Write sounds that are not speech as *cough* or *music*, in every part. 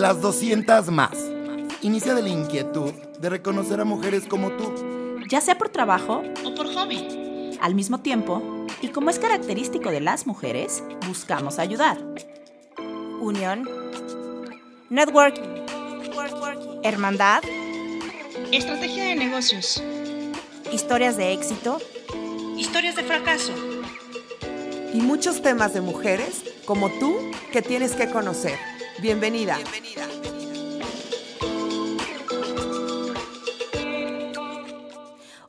Las 200 más. Inicia de la inquietud de reconocer a mujeres como tú. Ya sea por trabajo o por hobby. Al mismo tiempo, y como es característico de las mujeres, buscamos ayudar. Unión. Networking. Hermandad. Estrategia de negocios. Historias de éxito. Historias de fracaso. Y muchos temas de mujeres como tú que tienes que conocer. Bienvenida. Bienvenida.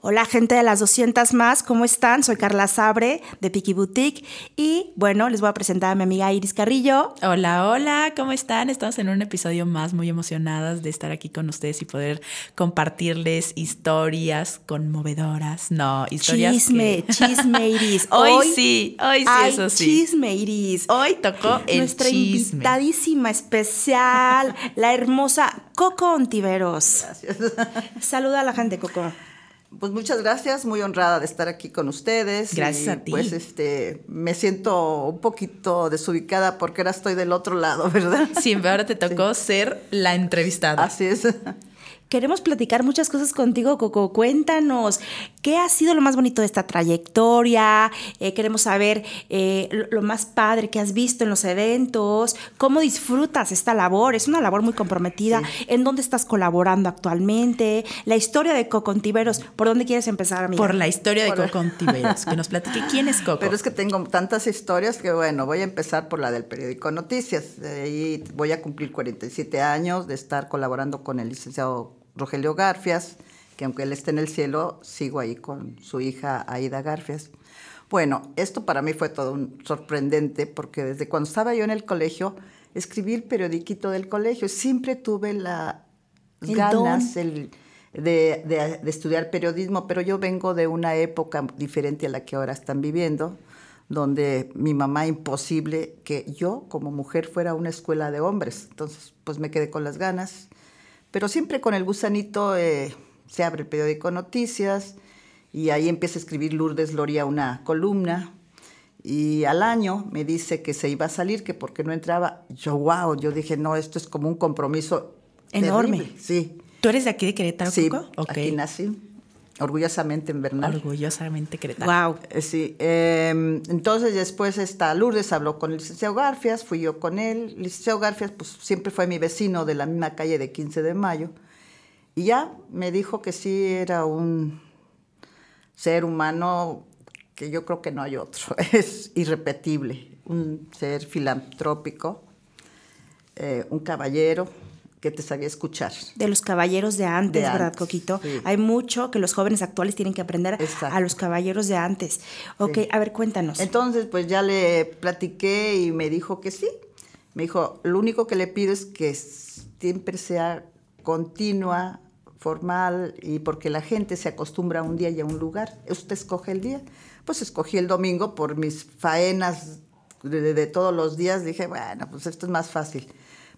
Hola gente de las 200 más, ¿cómo están? Soy Carla Sabre de Piki Boutique y bueno, les voy a presentar a mi amiga Iris Carrillo. Hola, hola, ¿cómo están? Estamos en un episodio más muy emocionadas de estar aquí con ustedes y poder compartirles historias conmovedoras. No, historias Chisme, *laughs* chisme Iris. Hoy, sí, hoy sí, eso sí. Chisme Iris. Hoy tocó el Nuestra invitadísima especial, la hermosa Coco Ontiveros. Gracias. Saluda a la gente, Coco. Pues muchas gracias, muy honrada de estar aquí con ustedes. Gracias a ti. Pues este, me siento un poquito desubicada porque ahora estoy del otro lado, *laughs* ¿verdad? Sí, ahora te tocó sí. ser la entrevistada. Así es. *laughs* Queremos platicar muchas cosas contigo, Coco. Cuéntanos, ¿qué ha sido lo más bonito de esta trayectoria? Eh, queremos saber eh, lo, lo, más padre que has visto en los eventos, cómo disfrutas esta labor. Es una labor muy comprometida. Sí. ¿En dónde estás colaborando actualmente? La historia de Coco Ontiveros. ¿Por dónde quieres empezar, amiga? Por la historia de Coco Ontiveros. que nos platique *laughs* quién es Coco. Pero es que tengo tantas historias que, bueno, voy a empezar por la del periódico Noticias. De ahí voy a cumplir 47 años de estar colaborando con el licenciado Rogelio Garfias, que aunque él esté en el cielo, sigo ahí con su hija Aida Garfias. Bueno, esto para mí fue todo un sorprendente porque desde cuando estaba yo en el colegio, escribí el periodiquito del colegio. Siempre tuve las el ganas el, de, de, de, estudiar periodismo, pero yo vengo de una época diferente a la que ahora están viviendo, donde mi mamá imposible que yo como mujer fuera a una escuela de hombres. Entonces, pues me quedé con las ganas pero siempre con el gusanito eh, se abre el periódico Noticias y ahí empieza a escribir Lourdes Loria una columna y al año me dice que se iba a salir, que porque no entraba. Yo, wow, yo dije, no, esto es como un compromiso enorme. Terrible. Sí. ¿Tú eres de aquí de Querétaro, sí? Okay. aquí nací. Orgullosamente en Bernal. Orgullosamente Querétaro. Wow. Eh, sí. Eh, entonces después esta Lourdes habló con el licenciado Garfias, fui yo con él. El licenciado Garfias pues siempre fue mi vecino de la misma calle de 15 de mayo. Y ya me dijo que sí era un ser humano que yo creo que no hay otro. *laughs* Es irrepetible. Un ser filantrópico, eh, un caballero, que te sabía escuchar. De los caballeros de antes, de ¿verdad, antes, Coquito? Sí. Hay mucho que los jóvenes actuales tienen que aprender Exacto. a los caballeros de antes. Ok, Sí. a ver, cuéntanos. Entonces, pues ya le platiqué y me dijo que sí. Me dijo, lo único que le pido es que siempre sea continua, formal, y porque la gente se acostumbra a un día y a un lugar. Usted escoge el día. Pues escogí el domingo por mis faenas de, de todos los días. Dije, bueno, pues esto es más fácil.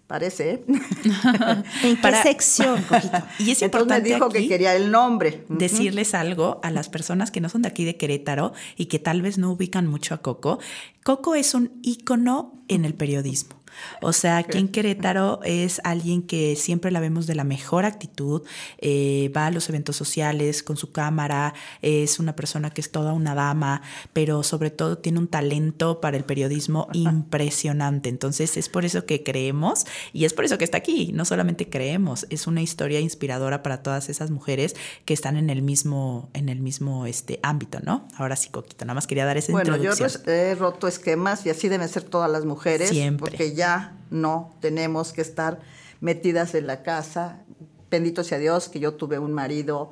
Parece, ¿eh? *laughs* ¿En qué Para- sección, Coquito? *laughs* Y es Entonces me importante dijo aquí que quería el nombre. Decirles algo a las personas que no son de aquí de Querétaro y que tal vez no ubican mucho a Coco. Coco es un ícono en el periodismo. O sea, aquí en Querétaro es alguien que siempre la vemos de la mejor actitud, eh, va a los eventos sociales con su cámara, es una persona que es toda una dama, pero sobre todo tiene un talento para el periodismo impresionante. Entonces es por eso que creemos y es por eso que está aquí. No solamente creemos, es una historia inspiradora para todas esas mujeres que están en el mismo, en el mismo este, ámbito, ¿no? Ahora sí, Coquito, nada más quería dar esa Bueno, yo introducción. res- he roto esquemas y así deben ser todas las mujeres. Siempre. Porque ya no tenemos que estar metidas en la casa. Bendito sea Dios que yo tuve un marido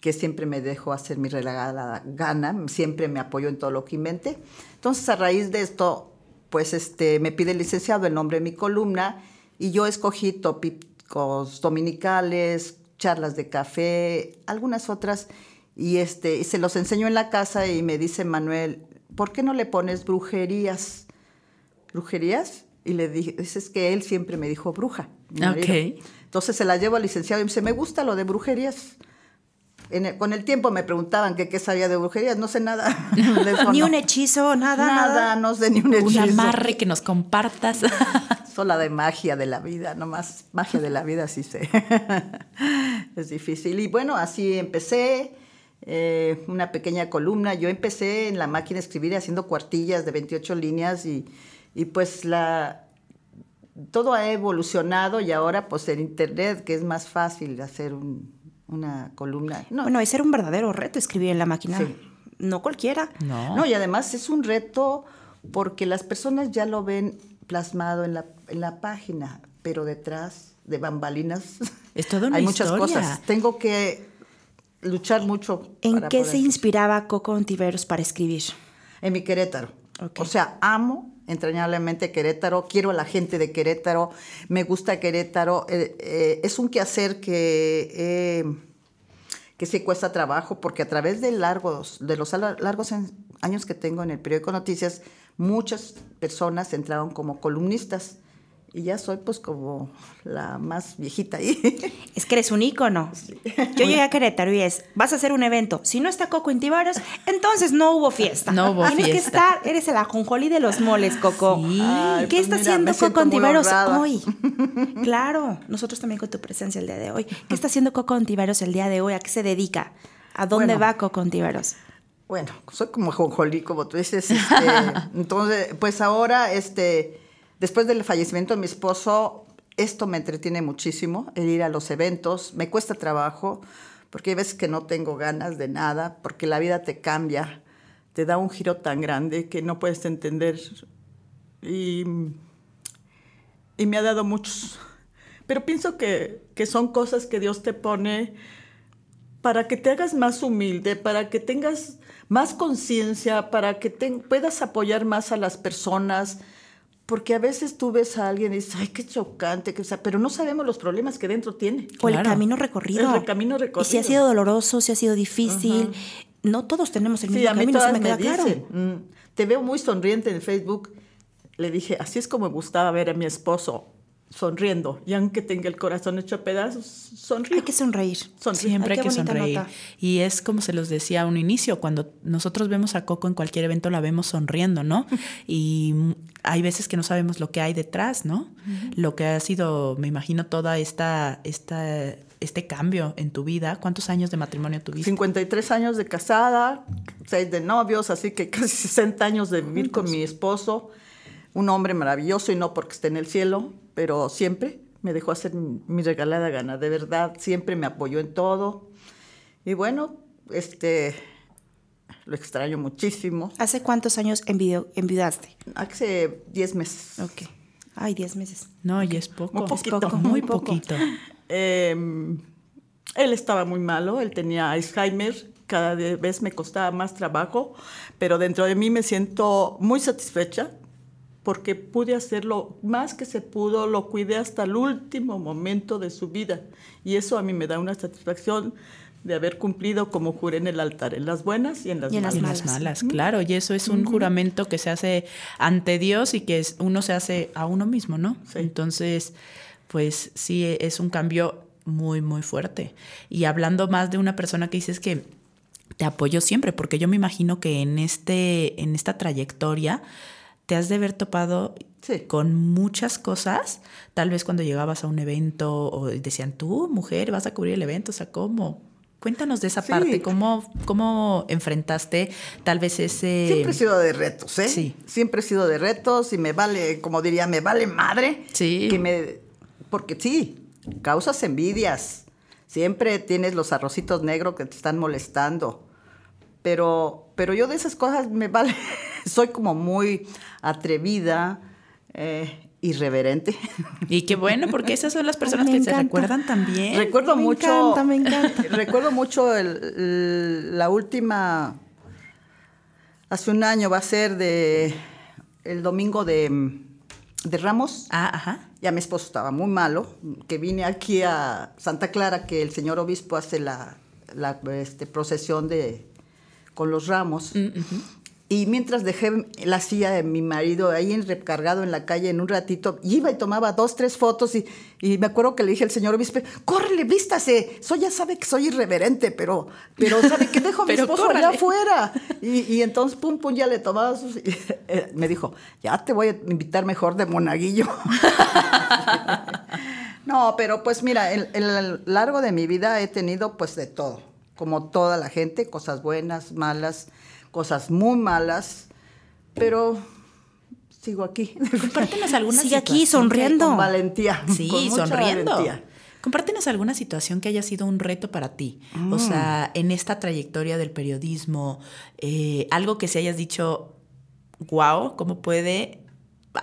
que siempre me dejó hacer mi regalada gana, siempre me apoyó en todo lo que inventé. Entonces, a raíz de esto, pues este, me pide el licenciado el nombre de mi columna y yo escogí tópicos dominicales, charlas de café, algunas otras, y, este, y se los enseño en la casa y me dice Manuel, ¿por qué no le pones brujerías? ¿Brujerías? Y le dije, es que él siempre me dijo bruja. mi marido. Ok. Entonces se la llevo al licenciado y me dice, me gusta lo de brujerías. En el- con el tiempo me preguntaban que qué sabía de brujerías, no sé nada. *laughs* *laughs* Ni un hechizo, nada, Nada, nada. no sé ni un Un hechizo. amarre que nos compartas. *laughs* sola de magia de la vida, nomás magia de la vida, sí sé. es difícil. Y bueno, así empecé. eh, una pequeña columna. Yo empecé en la máquina escribir haciendo cuartillas de 28 líneas y, y pues la, todo ha evolucionado y ahora pues en internet que es más fácil hacer un- una columna. No, Bueno, ese era un verdadero reto escribir en la máquina. Sí. No cualquiera. No. No, y además es un reto porque las personas ya lo ven plasmado en la, en la página, pero detrás de bambalinas *laughs* Es toda una hay muchas historia. cosas. Tengo que luchar mucho. ¿En para qué poder se inspiraba Coco Ontiveros para escribir? En mi Querétaro. Ok. O sea, amo entrañablemente Querétaro, quiero a la gente de Querétaro, me gusta Querétaro. eh, eh, es un quehacer que, eh, que sí cuesta trabajo porque a través de, largos, de los largos años que tengo en el periódico Noticias, muchas personas entraron como columnistas y ya soy pues como la más viejita ahí. *laughs* Es que eres un ícono. Yo llegué a Querétaro y es, vas a hacer un evento. Si no está Coco Ontiveros, entonces no hubo fiesta. No hubo Tienes que fiesta. estar, eres el ajonjolí de los moles, Coco. Sí. Ay, ¿Qué pues está mira, haciendo Coco honrada. hoy? *laughs* Claro, nosotros también con tu presencia el día de hoy. ¿Qué está haciendo Coco Ontiveros el día de hoy? ¿A qué se dedica? ¿A dónde Bueno. va Coco Ontiveros? Bueno, soy como jonjolí, como tú dices. este, *laughs* entonces, pues ahora, este, después del fallecimiento de mi esposo, esto me entretiene muchísimo, el ir a los eventos. Me cuesta trabajo, porque hay veces que no tengo ganas de nada, porque la vida te cambia, te da un giro tan grande que no puedes entender. Y, y me ha dado muchos. Pero pienso que, que son cosas que Dios te pone para que te hagas más humilde, para que tengas más conciencia, para que te- puedas apoyar más a las personas, porque a veces tú ves a alguien y dices, ay, qué chocante, que, o sea, pero no sabemos los problemas que dentro tiene. O el camino recorrido. El camino recorrido. Y si ha sido doloroso, si ha sido difícil. No todos tenemos el mismo Sí, a mí camino, todas me me, queda claro. dicen, "Mm, te veo muy sonriente en Facebook. Le dije, así es como me gustaba ver a mi esposo sonriendo, y aunque tenga el corazón hecho pedazos, sonríe. Hay que sonreír. Siempre Ay, hay que sonreír. nota. Y es como se los decía a un inicio, cuando nosotros vemos a Coco en cualquier evento la vemos sonriendo, ¿no? *laughs* Y hay veces que no sabemos lo que hay detrás, ¿no? Lo que ha sido, me imagino, toda esta, esta, este cambio en tu vida. ¿Cuántos años de matrimonio tuviste? 53 años de casada, 6 de novios, así que casi 60 años de vivir con mi esposo. Un hombre maravilloso y no porque esté en el cielo, pero siempre me dejó hacer mi, regalada gana. De verdad, siempre me apoyó en todo. Y bueno, este, lo extraño muchísimo. ¿Hace cuántos años envidio- enviudaste? Hace 10 meses. Ok. Ay, 10 meses. No, y es poco. Muy poquito. Es poco, Muy poquito. Eh, él estaba muy malo, él tenía Alzheimer, cada vez me costaba más trabajo, pero dentro de mí me siento muy satisfecha porque pude hacer lo más que se pudo, lo cuidé hasta el último momento de su vida y eso a mí me da una satisfacción de haber cumplido como juré en el altar, en las buenas y en las Y en malas. Y en malas. las malas, claro. Y eso es un juramento que se hace ante Dios y que es- uno se hace a uno mismo, ¿no? Sí. Entonces, pues sí, es un cambio muy, muy fuerte. Y hablando más de una persona que dices que te apoyo siempre, porque yo me imagino que en, este, en esta trayectoria te has de haber topado Sí. con muchas cosas, tal vez cuando llegabas a un evento o decían, tú, mujer, vas a cubrir el evento, o sea, ¿cómo? Cuéntanos de esa Sí. parte, ¿cómo, ¿cómo enfrentaste tal vez ese... Siempre he sido de retos, ¿eh? Sí. Siempre he sido de retos y me vale, como diría, me vale madre. Sí. Que me, porque sí, causas envidias. Siempre tienes los arrocitos negros que te están molestando. Pero, pero yo de esas cosas me vale. *laughs* Soy como muy atrevida, eh, irreverente. Y qué bueno, porque esas son las *laughs* personas que se encanta. recuerdan también. Recuerdo me mucho. encanta, me *laughs* encanta. Recuerdo mucho el- el- la última. Hace un año va a ser de. El domingo de, de Ramos. Ah, ajá. Ya mi esposo estaba muy malo, que vine aquí a Santa Clara, que el señor obispo hace la, la, este, procesión de, con los ramos. Mm, ujú. Y mientras dejé la silla de mi marido ahí recargado en la calle en un ratito, iba y tomaba dos, tres fotos y, y me acuerdo que le dije al señor obispo, córrele, vístase. Soy, ya sabe que soy irreverente, pero, pero sabe que dejo a *laughs* mi esposo allá córrale. afuera. Y, y entonces, pum, pum, ya le tomaba sus... y, *laughs* eh, me dijo, ya te voy a invitar mejor de monaguillo. *laughs* No, pero pues mira, en, en el largo de mi vida he tenido pues de todo, como toda la gente, cosas buenas, malas, cosas muy malas, pero sigo aquí. Compártenos alguna Sigue aquí sonriendo. Con valentía. Sí, con mucha sonriendo. valentía. Compártenos alguna situación que haya sido un reto para ti. O sea, en esta trayectoria del periodismo, eh, algo que se hayas dicho, wow, ¿cómo puede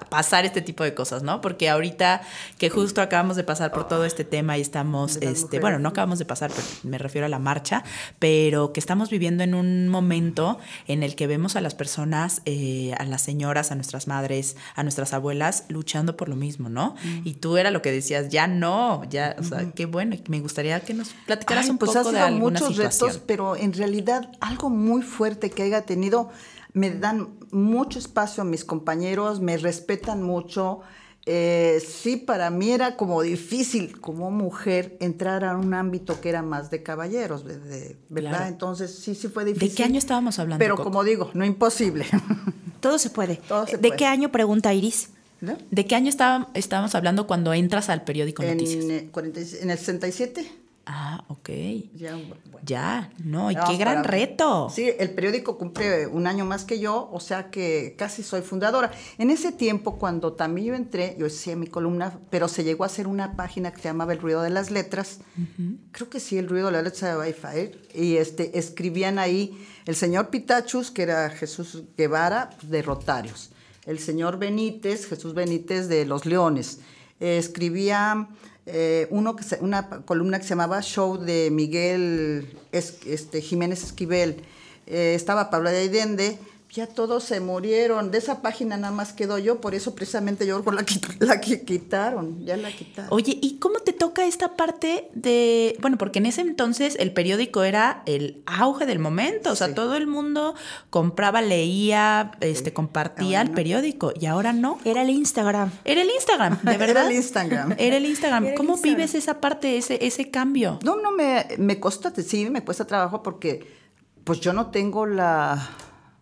pasar este tipo de cosas, ¿no? Porque ahorita que justo acabamos de pasar por todo este tema y estamos, De este, mujeres. bueno, no acabamos de pasar, pero me refiero a la marcha, pero que estamos viviendo en un momento en el que vemos a las personas, eh, a las señoras, a nuestras madres, a nuestras abuelas luchando por lo mismo, ¿no? Mm. Y tú era lo que decías, ya no, ya, o sea, qué bueno, me gustaría que nos platicaras Ay, un pues poco ha de sido alguna muchos situación. retos, pero en realidad algo muy fuerte que haya tenido, me dan mucho espacio a mis compañeros, me respetan mucho. Eh, sí, para mí era como difícil como mujer entrar a un ámbito que era más de caballeros, de- de- ¿verdad? Claro. Entonces sí, sí fue difícil. ¿De qué año estábamos hablando? Pero Coco? como digo, no imposible. *laughs* Todo se puede. Todo se ¿De puede. qué año pregunta Iris? ¿No? ¿De qué año estábamos hablando cuando entras al periódico Noticias? En, 40 y- en el 67. Ah, ok. Ya, bueno. Ya, no, y No, qué gran para- reto. Sí, el periódico cumple un año más que yo, o sea que casi soy fundadora. En ese tiempo, cuando también yo entré, yo hacía mi columna, pero se llegó a hacer una página que se llamaba El Ruido de las Letras. Creo que sí, El Ruido de las Letras de Wi-Fi. Y este, escribían ahí el señor Pitachus, que era Jesús Guevara, de Rotarios. El señor Benítez, Jesús Benítez, de Los Leones. Eh, escribía eh, uno que se- una columna que se llamaba Show de Miguel Es- este, Jiménez Esquivel. Eh, estaba Pablo de Allende. Ya todos se murieron. De esa página nada más quedó yo, por eso precisamente yo la, la que quitaron. Ya la quitaron. Oye, ¿y cómo te toca esta parte de, bueno, porque en ese entonces el periódico era el auge del momento, o sea, Sí. todo el mundo compraba, leía, este, compartía el no. periódico y ahora no. Era el Instagram. Era el Instagram, de *laughs* Era verdad. el Instagram. Era el Instagram. Era el ¿Cómo Instagram. vives esa parte, ese, ese cambio? No, no me, me cuesta, sí, me cuesta trabajo porque pues yo no tengo la,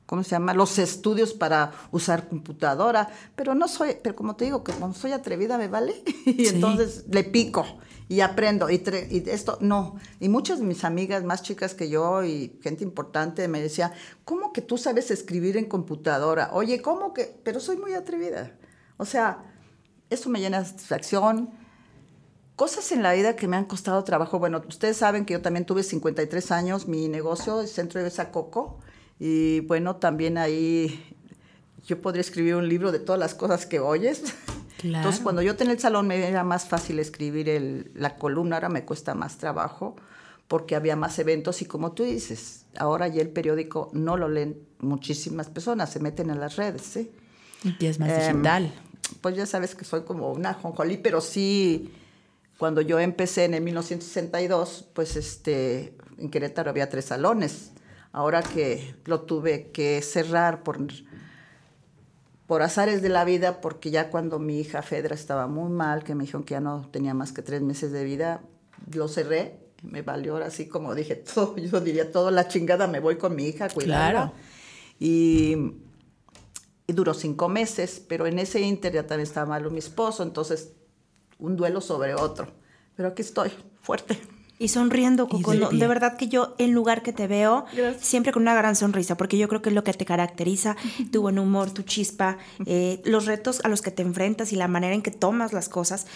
¿cómo se llama? Los estudios para usar computadora, pero no soy, pero como te digo, que como soy atrevida me vale *laughs* y Sí. entonces le pico y aprendo y, tre- y esto no. Y muchas de mis amigas más chicas que yo y gente importante me decía, ¿cómo que tú sabes escribir en computadora? Oye, ¿cómo que? Pero soy muy atrevida. O sea, eso me llena de satisfacción. Cosas en la vida que me han costado trabajo. Bueno, ustedes saben que yo también tuve 53 años, mi negocio, el Centro de Besa Coco. Y bueno, también ahí yo podría escribir un libro de todas las cosas que oyes. *laughs* Claro. Entonces, cuando yo tenía el salón, me era más fácil escribir el- la columna, ahora me cuesta más trabajo porque había más eventos y como tú dices, ahora ya el periódico no lo leen muchísimas personas, se meten en las redes, ¿sí? Y es más Em, digital. Pues ya sabes que soy como una jonjolí, pero sí, cuando yo empecé en el 1962, pues este, en Querétaro había tres salones. Ahora que lo tuve que cerrar por, por azares de la vida, porque ya cuando mi hija Fedra estaba muy mal, que me dijeron que ya no tenía más que tres meses de vida, lo cerré. Me valió ahora sí, como dije, *laughs* todo, yo diría, toda la chingada, me voy con mi hija. Claro. Y y duró cinco meses, pero en ese inter ya también estaba malo mi esposo, entonces un duelo sobre otro. Pero aquí estoy, fuerte. Y sonriendo, Coco. de no, de verdad que yo, en lugar que te veo, Gracias. siempre con una gran sonrisa, porque yo creo que es lo que te caracteriza, tu buen humor, tu chispa, eh, los retos a los que te enfrentas y la manera en que tomas las cosas.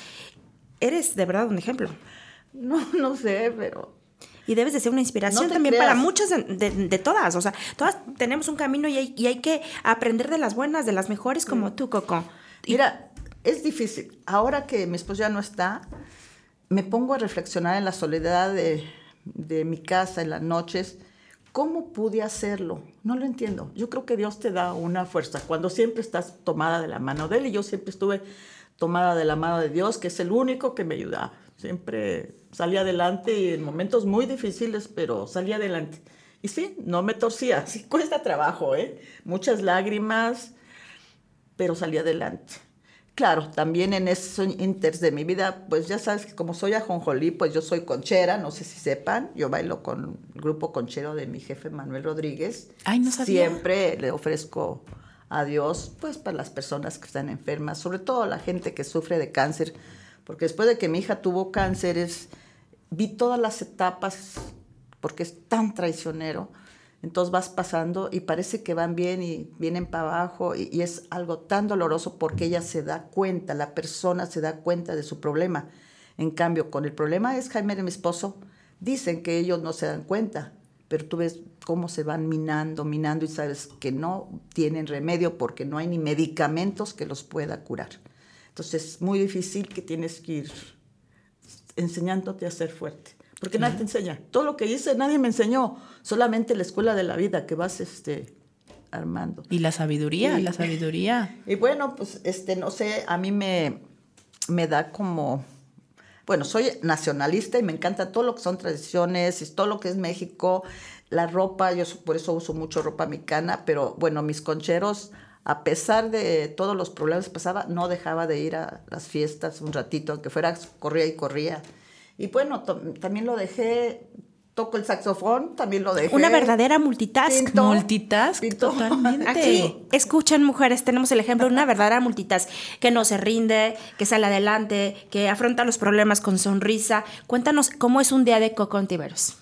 Eres de verdad un ejemplo. No, no sé, pero Y debes de ser una inspiración No también creas. para muchas de, de- de todas. O sea, todas tenemos un camino y hay, y hay que aprender de las buenas, de las mejores como tú, Coco. Y- mira, es difícil. Ahora que mi esposo ya no está, me pongo a reflexionar en la soledad de, mi casa en las noches. ¿Cómo pude hacerlo? No lo entiendo. Yo creo que Dios te da una fuerza cuando siempre estás tomada de la mano de Él. Y yo siempre estuve tomada de la mano de Dios, que es el único que me ayuda. Siempre salí adelante y en momentos muy difíciles, pero salí adelante. Y sí, no me torcía. *laughs* Sí cuesta trabajo, ¿eh? Muchas lágrimas, pero salí adelante. Claro, también en esos inters de mi vida, pues ya sabes que como soy ajonjolí, pues yo soy conchera, no sé si sepan, yo bailo con el grupo conchero de mi jefe Manuel Rodríguez. Ay, no sabía. Siempre le ofrezco a Dios, pues para las personas que están enfermas, sobre todo la gente que sufre de cáncer, porque después de que mi hija tuvo cáncer, es- vi todas las etapas, porque es tan traicionero, entonces vas pasando y parece que van bien y vienen para abajo y, y es algo tan doloroso porque ella se da cuenta, la persona se da cuenta de su problema. En cambio, con el problema es Jaime, mi esposo, dicen que ellos no se dan cuenta, pero tú ves cómo se van minando, minando y sabes que no tienen remedio porque no hay ni medicamentos que los pueda curar. Entonces es muy difícil que tienes que ir enseñándote a ser fuerte. Porque nadie te enseña. Todo lo que hice nadie me enseñó. Solamente la escuela de la vida que vas este, armando. Y la sabiduría, Sí. la sabiduría. *laughs* Y bueno, pues este, no sé, a mí me, me da como. Bueno, soy nacionalista y me encanta todo lo que son tradiciones y todo lo que es México. La ropa, yo por eso uso mucho ropa mexicana, pero bueno, mis concheros, a pesar de todos los problemas que pasaba, no dejaba de ir a las fiestas un ratito, aunque fuera, corría y corría. Y bueno, también lo dejé, toco el saxofón, también lo dejé. Una verdadera multitask. Pinto, Multitask, pinto. totalmente. Aquí, escuchen mujeres, tenemos el ejemplo de una verdadera multitask que no se rinde, que sale adelante, que afronta los problemas con sonrisa. Cuéntanos cómo es un día de Coco Ontiveros.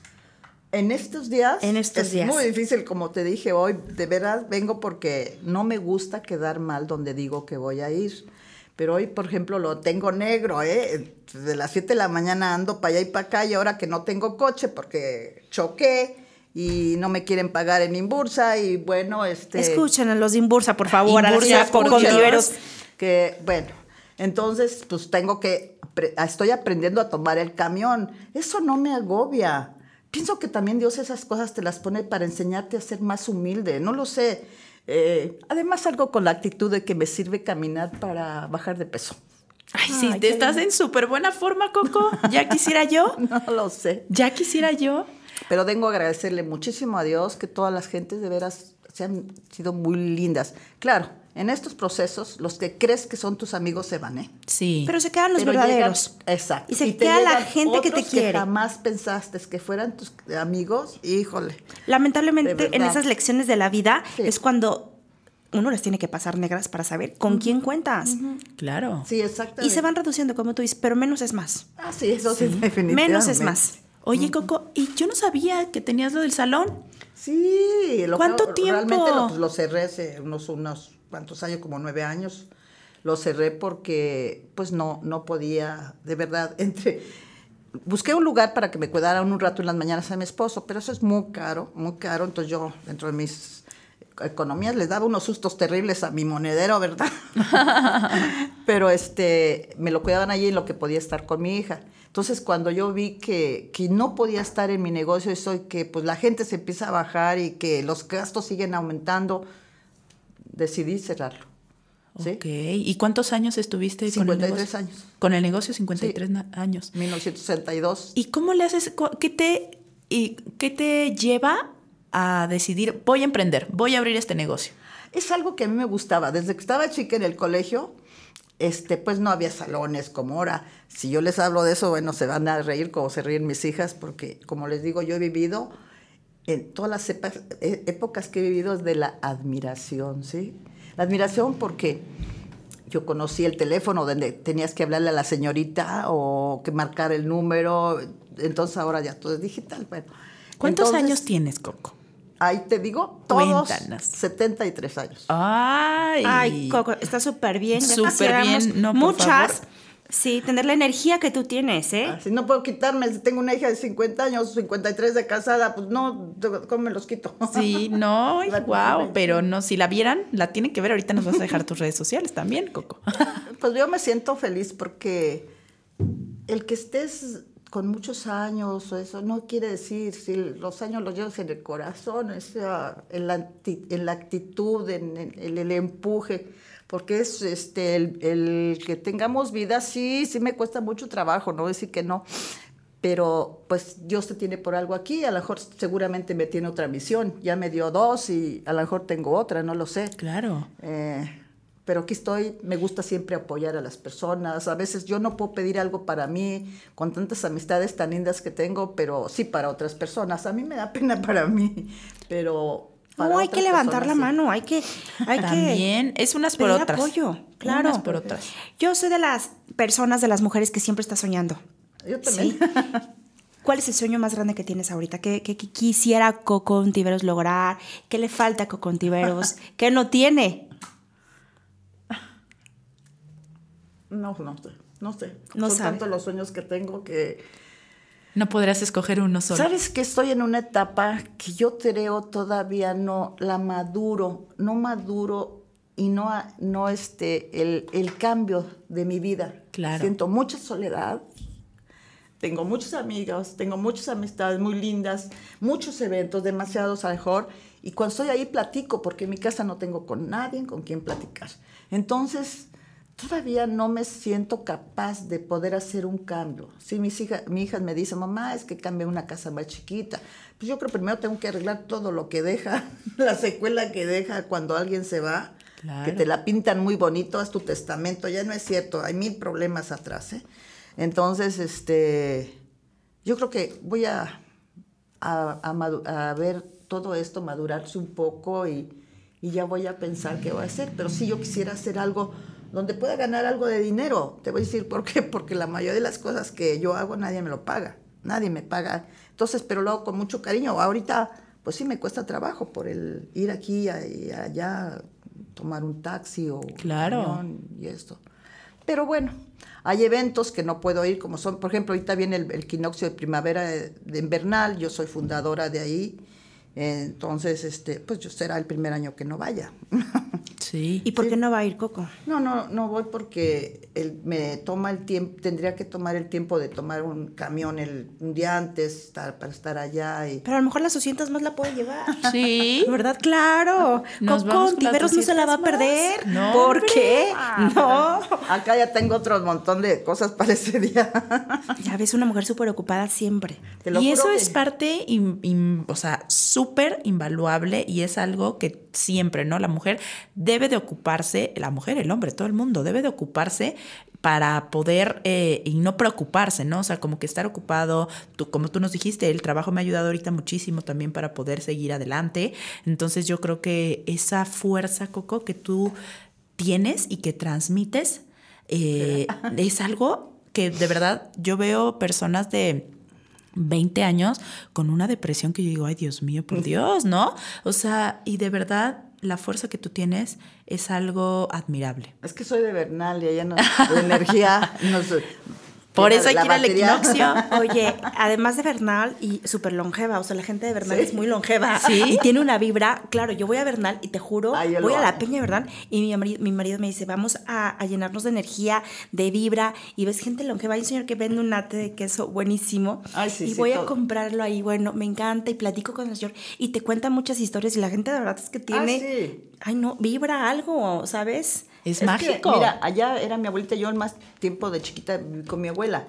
En estos días. En estos es días. muy difícil, como te dije hoy. De veras vengo porque no me gusta quedar mal donde digo que voy a ir. Pero hoy, por ejemplo, lo tengo negro, ¿eh? De las 7 de la mañana ando para allá y para acá y ahora que no tengo coche porque choqué y no me quieren pagar en Imbursa y bueno, este... Escuchen a los de Imbursa, por favor, a señora Coco escúchenos. Ontiveros. que bueno, entonces pues tengo que, estoy aprendiendo a tomar el camión. Eso no me agobia. Pienso que también Dios esas cosas te las pone para enseñarte a ser más humilde, no lo sé. Eh, además algo con la actitud de que me sirve caminar para bajar de peso. Ay, sí, Ay, te estás en súper buena forma, Coco. Ya quisiera yo. *laughs* No lo sé. Ya quisiera yo. Pero vengo a agradecerle muchísimo a Dios que todas las gentes de veras se han sido muy lindas. Claro, en estos procesos los que crees que son tus amigos se van, ¿eh? Sí. Pero se quedan los Pero verdaderos. llegan- exacto. Y se queda la gente que te quiere. jamás pensaste que fueran tus amigos, híjole. Lamentablemente, en esas lecciones de la vida Sí. es cuando uno les tiene que pasar negras para saber con quién cuentas. Claro. Sí, exactamente. Y se van reduciendo, como tú dices, pero menos es más. Ah, sí, eso sí, definitivamente. Menos es más. Oye, Coco, y yo no sabía que tenías lo del salón. Sí. Lo ¿Cuánto que- tiempo? Realmente lo, lo cerré hace unos, unos cuantos años, como nueve años. Lo cerré porque, pues, no, no podía, de verdad, *laughs* entre... Busqué un lugar para que me cuidaran un rato en las mañanas a mi esposo, pero eso es muy caro, muy caro. Entonces yo, dentro de mis economías, les daba unos sustos terribles a mi monedero, ¿verdad? *laughs* pero este, me lo cuidaban allí en lo que podía estar con mi hija. Entonces, cuando yo vi que, que no podía estar en mi negocio, eso y que pues la gente se empieza a bajar y que los gastos siguen aumentando, decidí cerrarlo. ¿sí? Ok. ¿Y cuántos años estuviste con el 53 años. Con el negocio, 53 na- años. 1962. ¿Y cómo le haces? ¿Qué te, y, ¿Qué te lleva a decidir, voy a emprender, voy a abrir este negocio? Es algo que a mí me gustaba. Desde que estaba chica en el colegio, este, pues no había salones como ahora. Si yo les hablo de eso, bueno, se van a reír como se ríen mis hijas, porque como les digo, yo he vivido en todas las e- épocas que he vivido es de la admiración, ¿sí? La admiración porque yo conocí el teléfono donde tenías que hablarle a la señorita o que marcar el número, entonces ahora ya todo es digital. Bueno, ¿Cuántos Entonces, años tienes, Coco? Ahí te digo, todos Cuéntanos. 73 años. Ay, Ay, Coco, está súper bien. Súper bien. No, por Muchas. favor. Sí, tener la energía que tú tienes, ¿eh? Así no puedo quitarme, si tengo una hija de 50 años, 53 de casada, pues no, ¿cómo me los quito? *laughs* Sí, no, wow, pero no, si la vieran, la tienen que ver. Ahorita nos vas a dejar tus redes sociales también, Coco. *laughs* Pues yo me siento feliz porque el que estés con muchos años o eso no quiere decir si los años los llevas en el corazón, o sea, en la, en la actitud, en, el- en el empuje, porque es este el, el que tengamos vida, sí, sí me cuesta mucho trabajo, no decir que no, pero pues Dios te tiene por algo aquí, a lo mejor seguramente me tiene otra misión, ya me dio dos y a lo mejor tengo otra, no lo sé. Claro. Eh, pero aquí estoy, me gusta siempre apoyar a las personas. A veces yo no puedo pedir algo para mí con tantas amistades tan lindas que tengo, pero sí para otras personas. A mí me da pena para mí, pero para No, hay que levantar la personas sí. mano, hay que, hay También es unas que por otras. apoyo, claro. Unas por otras. Yo soy de las personas, de las mujeres que siempre está soñando. Yo también. ¿Cuál es el sueño más grande que tienes ahorita? ¿Qué, qué- qué quisiera Coco Ontiveros lograr? ¿Qué le falta a Coco Ontiveros? *laughs* ¿Qué no tiene? No, no sé, no sé. No Son sabe. tantos los sueños que tengo que... No podrás escoger uno solo. ¿Sabes que estoy en una etapa que yo creo todavía no la maduro, no maduro y no, no este, el, el cambio de mi vida? Claro. Siento mucha soledad, tengo muchas amigas, tengo muchas amistades muy lindas, muchos eventos, demasiados a lo mejor, y cuando estoy ahí platico, porque en mi casa no tengo con nadie con quien platicar. Entonces, todavía no me siento capaz de poder hacer un cambio. Si mis hijas, mi hija me dice, mamá, es que cambie una casa más chiquita. Pues yo creo que primero tengo que arreglar todo lo que deja, *laughs* la secuela que deja cuando alguien se va, Claro. que te la pintan muy bonito, haz tu testamento, ya no es cierto, hay mil problemas atrás. ¿eh? Entonces, este, yo creo que voy a, a, a madu- a ver todo esto madurarse un poco y, y ya voy a pensar qué voy a hacer. Pero sí, yo quisiera hacer algo donde pueda ganar algo de dinero. Te voy a decir por qué, porque la mayoría de las cosas que yo hago nadie me lo paga, nadie me paga. Entonces, pero lo hago con mucho cariño. Ahorita, pues sí me cuesta trabajo por el ir aquí y allá, tomar un taxi o Claro. camión y esto. Pero bueno, hay eventos que no puedo ir, como son, por ejemplo, ahorita viene el, el equinoccio de primavera de, de invernal, yo soy fundadora de ahí, eh, entonces, este, pues yo será el primer año que no vaya. *laughs* Sí. ¿Y por qué no va a ir Coco? No, no, no voy porque el- me toma el tiempo, tendría que tomar el tiempo de tomar un camión el, un día antes estar, para estar allá y... Pero a lo mejor las 200 más la puede llevar. *laughs* Sí. ¿Verdad? Claro. Nos Coco Ontiveros no se la va a 200 perder. No, ¿Por hombre. qué? No. Acá ya tengo otro montón de cosas para ese día. *laughs* Ya ves, una mujer súper ocupada siempre. Te lo y juro eso que- es parte, in- in- o sea, súper invaluable y es algo que siempre, ¿no? La mujer debe de ocuparse, la mujer, el hombre, todo el mundo debe de ocuparse para poder eh, y no preocuparse, ¿no? O sea, como que estar ocupado, tú, como tú nos dijiste, el trabajo me ha ayudado ahorita muchísimo también para poder seguir adelante. Entonces yo creo que esa fuerza, Coco, que tú tienes y que transmites, eh, es algo que de verdad yo veo personas de 20 años con una depresión que yo digo, ay Dios mío, por Dios, ¿no? O sea, y de verdad la fuerza que tú tienes es algo admirable. Es que soy de Bernal y allá no, la energía *laughs* no sé, Por eso hay que ir al equinoccio. *laughs* Oye, además de Bernal y súper longeva, o sea, la gente de Bernal Sí. es muy longeva Sí. y tiene una vibra. Claro, yo voy a Bernal y te juro, Ay, voy a la peña de Bernal y mi marido, mi marido me dice, vamos a, a llenarnos de energía, de vibra y ves gente longeva. Hay un señor que vende un ate de queso buenísimo Ay, sí, y voy a comprarlo ahí. Bueno, me encanta y platico con el señor y te cuenta muchas historias y la gente de verdad es que tiene, Ah, sí. ay no, vibra algo, ¿sabes? Es, Es que, mágico. mira, allá era mi abuelita, yo más tiempo de chiquita viví con mi abuela.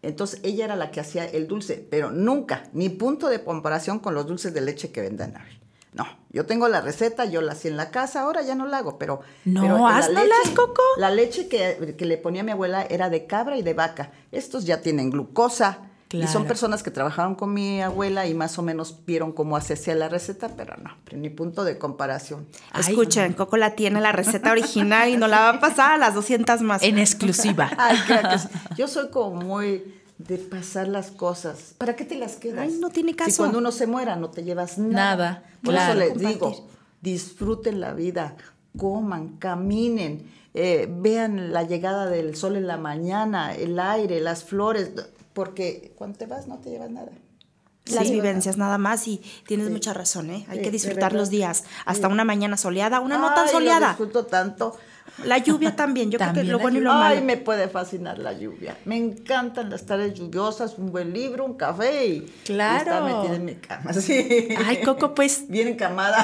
Entonces ella era la que hacía el dulce, pero nunca, ni punto de comparación con los dulces de leche que venden ahí. No, yo tengo la receta, yo la hacía en la casa, ahora ya no la hago, pero... No, pero la haznoslas, leche- Coco. La leche que, que le ponía mi abuela era de cabra y de vaca. Estos ya tienen glucosa. Y son personas que trabajaron con mi abuela y más o menos vieron cómo se hacía la receta, pero no, ni punto de comparación. Ay. Escuchen, Coco la tiene la receta original y no la va a pasar a las 200 más. en exclusiva. *laughs* Ay, claro que sí. Yo soy como muy de pasar las cosas. ¿Para qué te las quedas? Ay, no tiene Si caso. cuando uno se muera no te llevas nada. Nada, Por claro. eso les Compartir. digo, disfruten la vida, coman, caminen, eh, vean la llegada del sol en la mañana, el aire, las flores, porque cuando te vas no te llevas nada. las Sí, vivencias nada más y tienes Sí. mucha razón, ¿eh? Hay Sí, que disfrutar los días, hasta Sí. una mañana soleada, una no Ay, tan lo soleada. disfruto tanto. La lluvia también, yo creo que lo bueno y lo Ay, malo. me puede fascinar la lluvia. Me encantan las tardes lluviosas, un buen libro, un café y, Claro. y estar metida en mi cama. Sí. Ay, Coco, pues *laughs* Bien encamada.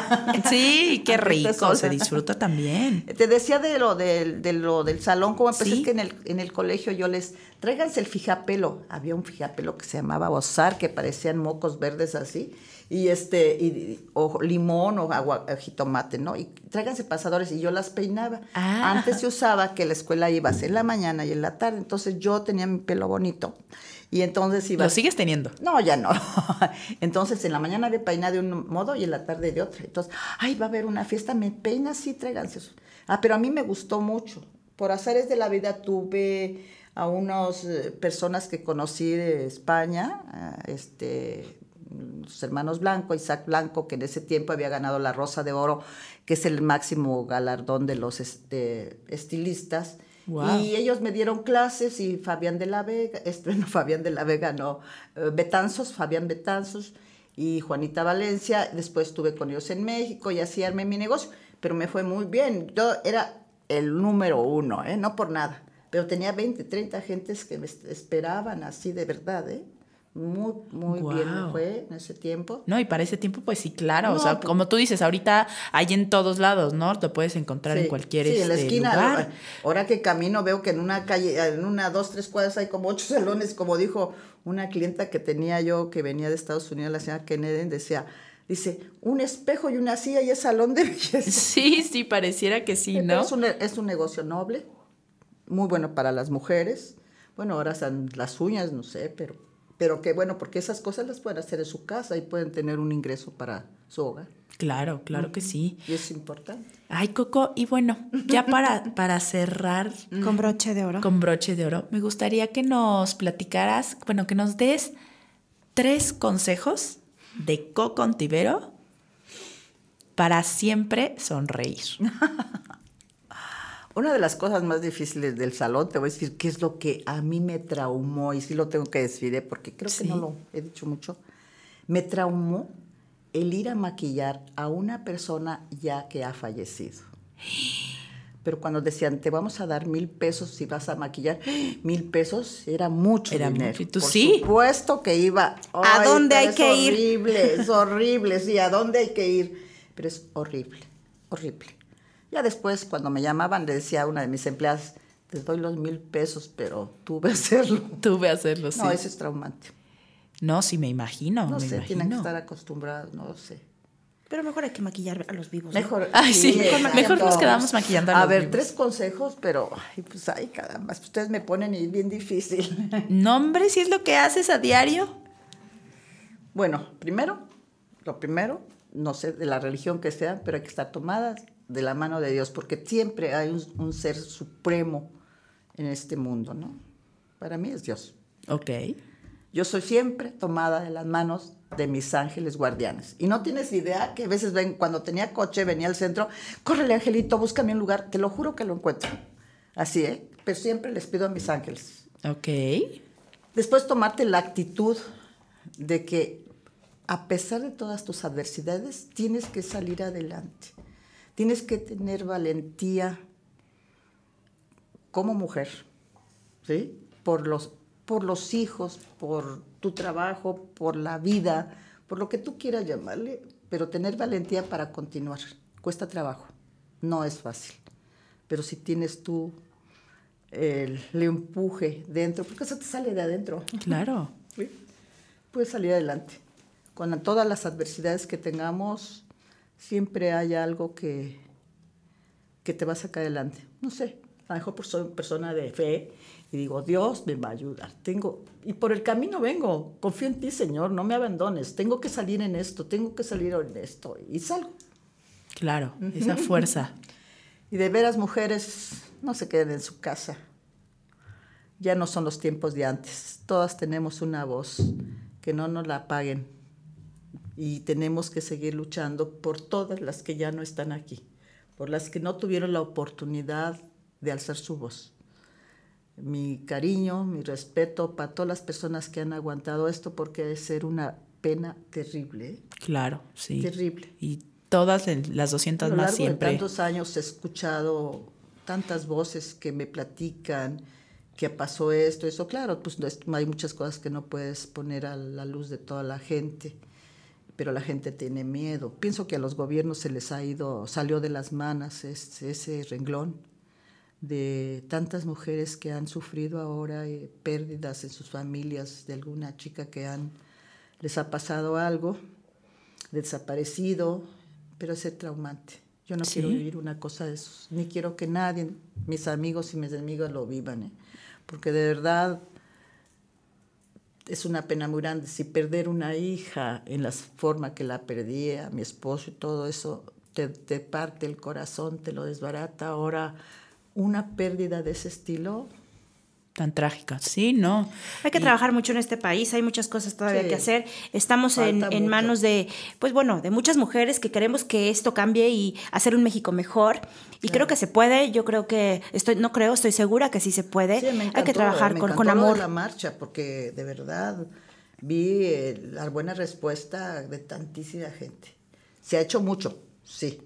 sí, qué rico, se disfruta también. Te decía de lo del, de lo del salón, como empecé, Sí. es que en el, en el colegio yo les, tráiganse el fijapelo. Había un fijapelo que se llamaba Ozar, que parecían mocos verdes así, y este, y, o limón o agua, o jitomate, ¿no? Y tráiganse pasadores, y yo las peinaba. Ah. Antes se *laughs* usaba que la escuela ibas en la mañana y en la tarde, entonces yo tenía mi pelo bonito. Y entonces iba. Lo sigues teniendo. No, ya no. *laughs* Entonces, en la mañana me peiná de un modo y en la tarde de otro. Entonces, ay, va a haber una fiesta, me peina, sí, tráiganse eso. Ah, pero a mí me gustó mucho. Por azares de la vida tuve a unas personas que conocí de España, ah, este, los hermanos Blanco, Isaac Blanco, que en ese tiempo había ganado la Rosa de Oro, que es el máximo galardón de los este, estilistas. Y ellos me dieron clases y Fabián de la Vega, *laughs* este, no, Fabián de la Vega, no, eh, Betanzos, Fabián Betanzos y Juanita Valencia. Después estuve con ellos en México y así armé mi negocio, pero me fue muy bien. Yo era el número uno, ¿eh? no por nada, pero tenía 20, 30 gentes que me es- esperaban así de verdad, ¿eh? Muy, muy bien me fue en ese tiempo. No, y para ese tiempo, pues sí, claro. o sea, pues- como tú dices, ahorita hay en todos lados, ¿no? Lo puedes encontrar en cualquier sí, en la este, esquina. lugar. Ahora que camino veo que en una calle, en una, dos, tres cuadras hay como ocho *laughs* salones, como dijo una clienta que tenía yo que venía de Estados Unidos, la señora Kennedy, decía, dice, un espejo y una silla y es salón de belleza. *laughs* Sí, sí, pareciera que sí, Pero ¿no? Es un, es un negocio noble, muy bueno para las mujeres. Bueno, ahora son las uñas, no sé, pero, pero qué bueno, porque esas cosas las pueden hacer en su casa y pueden tener un ingreso para su hogar. Claro, claro que sí. Y es importante. Ay, Coco, y bueno, ya para, *laughs* para cerrar Con broche de oro. con broche de oro, me gustaría que nos platicaras, bueno, que nos des tres consejos de Coco Ontivero para siempre sonreír. *laughs* Una de las cosas más difíciles del salón, te voy a decir qué es lo que a mí me traumó, y sí lo tengo que decir, ¿eh? porque creo Sí. que no lo he dicho mucho. Me traumó el ir a maquillar a una persona ya que ha fallecido. Pero cuando decían, te vamos a dar mil pesos si vas a maquillar, mil pesos era mucho Era dinero. mucho, y tú Por sí. supuesto que iba. ¿A dónde hay es que ir? horrible, es horrible, sí, ¿a dónde hay que ir? Pero es horrible, horrible. Ya después, cuando me llamaban, le decía a una de mis empleadas, te doy los mil pesos, pero tuve que *laughs* hacerlo. Tuve a hacerlo, sí. No, eso es traumante. No, sí, me imagino, No me sé, imagino. tienen que estar acostumbrados, no lo sé. Pero mejor hay que maquillar a los vivos. ¿no? Mejor, Ay, sí, exacto. mejor nos quedamos maquillando a A los ver, vivos. tres consejos, pero, ay, pues, ay, caramba, ustedes me ponen y es bien difícil. *laughs* No, hombre, si es lo que haces a diario. Bueno, primero, lo primero, no sé de la religión que sea, pero hay que estar tomadas de la mano de Dios, porque siempre hay un, un ser supremo en este mundo, ¿no? Para mí es Dios. Ok. Yo soy siempre tomada de las manos de mis ángeles guardianes. Y no tienes idea que a veces ven, cuando tenía coche, venía al centro, córrele angelito, búscame un lugar, te lo juro que lo encuentro. Así, ¿eh? Pero siempre les pido a mis ángeles. Ok. Después tomarte la actitud de que a pesar de todas tus adversidades, tienes que salir adelante. Tienes que tener valentía como mujer, ¿sí? Por los, por los hijos, por tu trabajo, por la vida, por lo que tú quieras llamarle, pero tener valentía para continuar. Cuesta trabajo, no es fácil. Pero si tienes tú el, el empuje dentro, porque eso te sale de adentro. Claro. *laughs* ¿sí? Puedes salir adelante. Con todas las adversidades que tengamos, siempre hay algo que, que te va a sacar adelante. No sé, a lo mejor soy persona de fe y digo, Dios me va a ayudar. Tengo, y por el camino vengo, confío en ti, Señor, no me abandones. Tengo que salir en esto, tengo que salir en esto. Y salgo. Claro, esa fuerza. *laughs* Y de veras, mujeres, no se queden en su casa. Ya no son los tiempos de antes. Todas tenemos una voz, que no nos la apaguen. Y tenemos que seguir luchando por todas las que ya no están aquí, por las que no tuvieron la oportunidad de alzar su voz. Mi cariño, mi respeto para todas las personas que han aguantado esto, porque debe ser una pena terrible. ¿eh? Claro, sí. Terrible. Y todas las A 200 lo más largo siempre. de tantos años he escuchado tantas voces que me platican que pasó esto, eso, claro, pues es- hay muchas cosas que no puedes poner a la luz de toda la gente, pero la gente tiene miedo. Pienso que a los gobiernos se les ha ido, salió de las manos ese, ese renglón de tantas mujeres que han sufrido ahora eh, pérdidas en sus familias, de alguna chica que han, les ha pasado algo, desaparecido, pero es traumante. Yo no Sí. quiero vivir una cosa de eso, ni quiero que nadie, mis amigos y mis amigas lo vivan, ¿eh? porque de verdad es una pena muy grande. Si perder una hija en la forma que la perdí, a mi esposo y todo eso, te, te parte el corazón, te lo desbarata. Ahora, una pérdida de ese estilo, Tan trágica. Sí, no. Hay que Y- trabajar mucho en este país, hay muchas cosas todavía Sí. que hacer. Estamos en, manos de, pues bueno, de muchas mujeres que queremos que esto cambie y hacer un México mejor. Y creo que se puede, yo creo que, estoy, no creo, estoy segura que sí se puede. Sí, me hay que trabajar me con, amor. la marcha, porque de verdad vi eh, la buena respuesta de tantísima gente. Se ha hecho mucho, sí,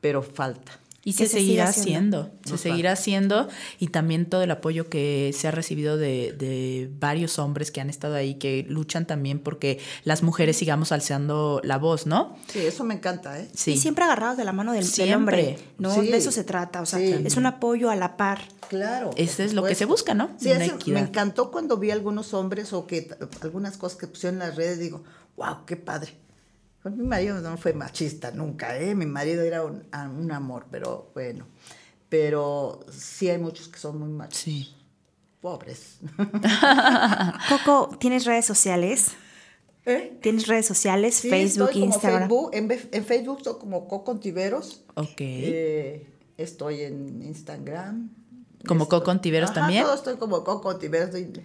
pero falta. Y que se se seguirá haciendo. haciendo, se seguirá haciendo y también todo el apoyo que se ha recibido de, de varios hombres que han estado ahí, que luchan también porque las mujeres sigamos alzando la voz, ¿no? Sí, eso me encanta, ¿eh? Sí. Y siempre agarrados de la mano del, del Siempre. hombre, ¿no? Sí. De eso se trata, o sea, Sí. es un apoyo a la par. Claro. Ese es lo que se busca, ¿no? Sí, Una ese- me encantó cuando vi algunos hombres o que algunas cosas que pusieron en las redes, digo, wow, qué padre. Pues mi marido no fue machista nunca, ¿eh? Mi marido era un, amor, pero bueno. Pero sí hay muchos que son muy machos. Sí. Pobres. *laughs* Coco, ¿tienes redes sociales? ¿Eh? ¿Tienes redes sociales? Sí, Facebook, estoy como Instagram. Facebook, en, Facebook estoy como Coco Ontiveros. Ok. Eh, estoy en Instagram. ¿Como Estoy- Coco Ontiveros Ajá, también? Todo estoy como Coco Ontiveros. Estoy-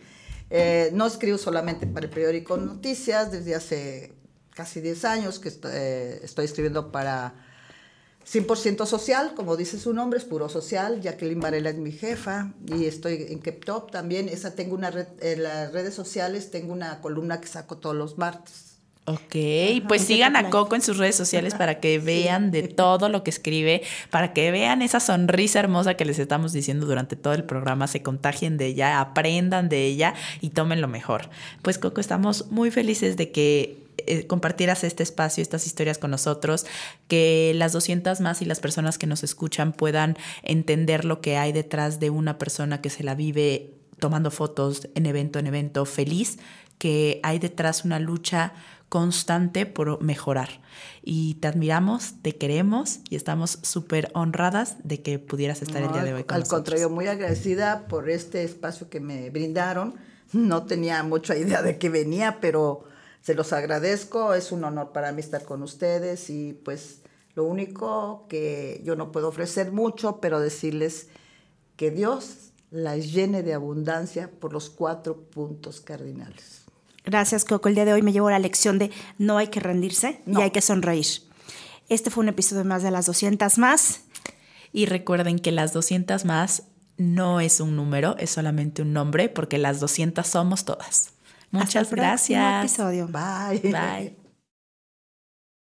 eh, no escribo solamente para el periódico Noticias, desde hace casi 10 años que estoy, eh, estoy escribiendo para 100% social, como dice su nombre, es puro social. Jacqueline Varela es mi jefa y estoy en Keptop también. Esa tengo una red, en las redes sociales tengo una columna que saco todos los martes. Ok, pues sigan a. Coco en sus redes sociales para que *laughs* vean de todo lo que escribe, para que vean esa sonrisa hermosa que les estamos diciendo durante todo el programa, se contagien de ella, aprendan de ella y tomen lo mejor. Pues Coco, estamos muy felices de que eh, compartieras este espacio, estas historias con nosotros, que las 200 más y las personas que nos escuchan puedan entender lo que hay detrás de una persona que se la vive tomando fotos en evento en evento feliz, que hay detrás una lucha constante por mejorar. Y te admiramos, te queremos y estamos súper honradas de que pudieras estar el No, día de al- hoy con Al nosotros. contrario, muy agradecida por este espacio que me brindaron. No tenía mucha idea de que venía, pero se los agradezco. Es un honor para mí estar con ustedes y pues lo único que yo no puedo ofrecer mucho, pero decirles que Dios las llene de abundancia por los cuatro puntos cardinales. Gracias, Coco. El día de hoy me llevo la lección de no hay que rendirse No. y hay que sonreír. Este fue un episodio más de las 200 más. Y recuerden que las 200 más no es un número, es solamente un nombre, porque las 200 somos todas. Hasta el Muchas próximo gracias. episodio. Bye. Bye.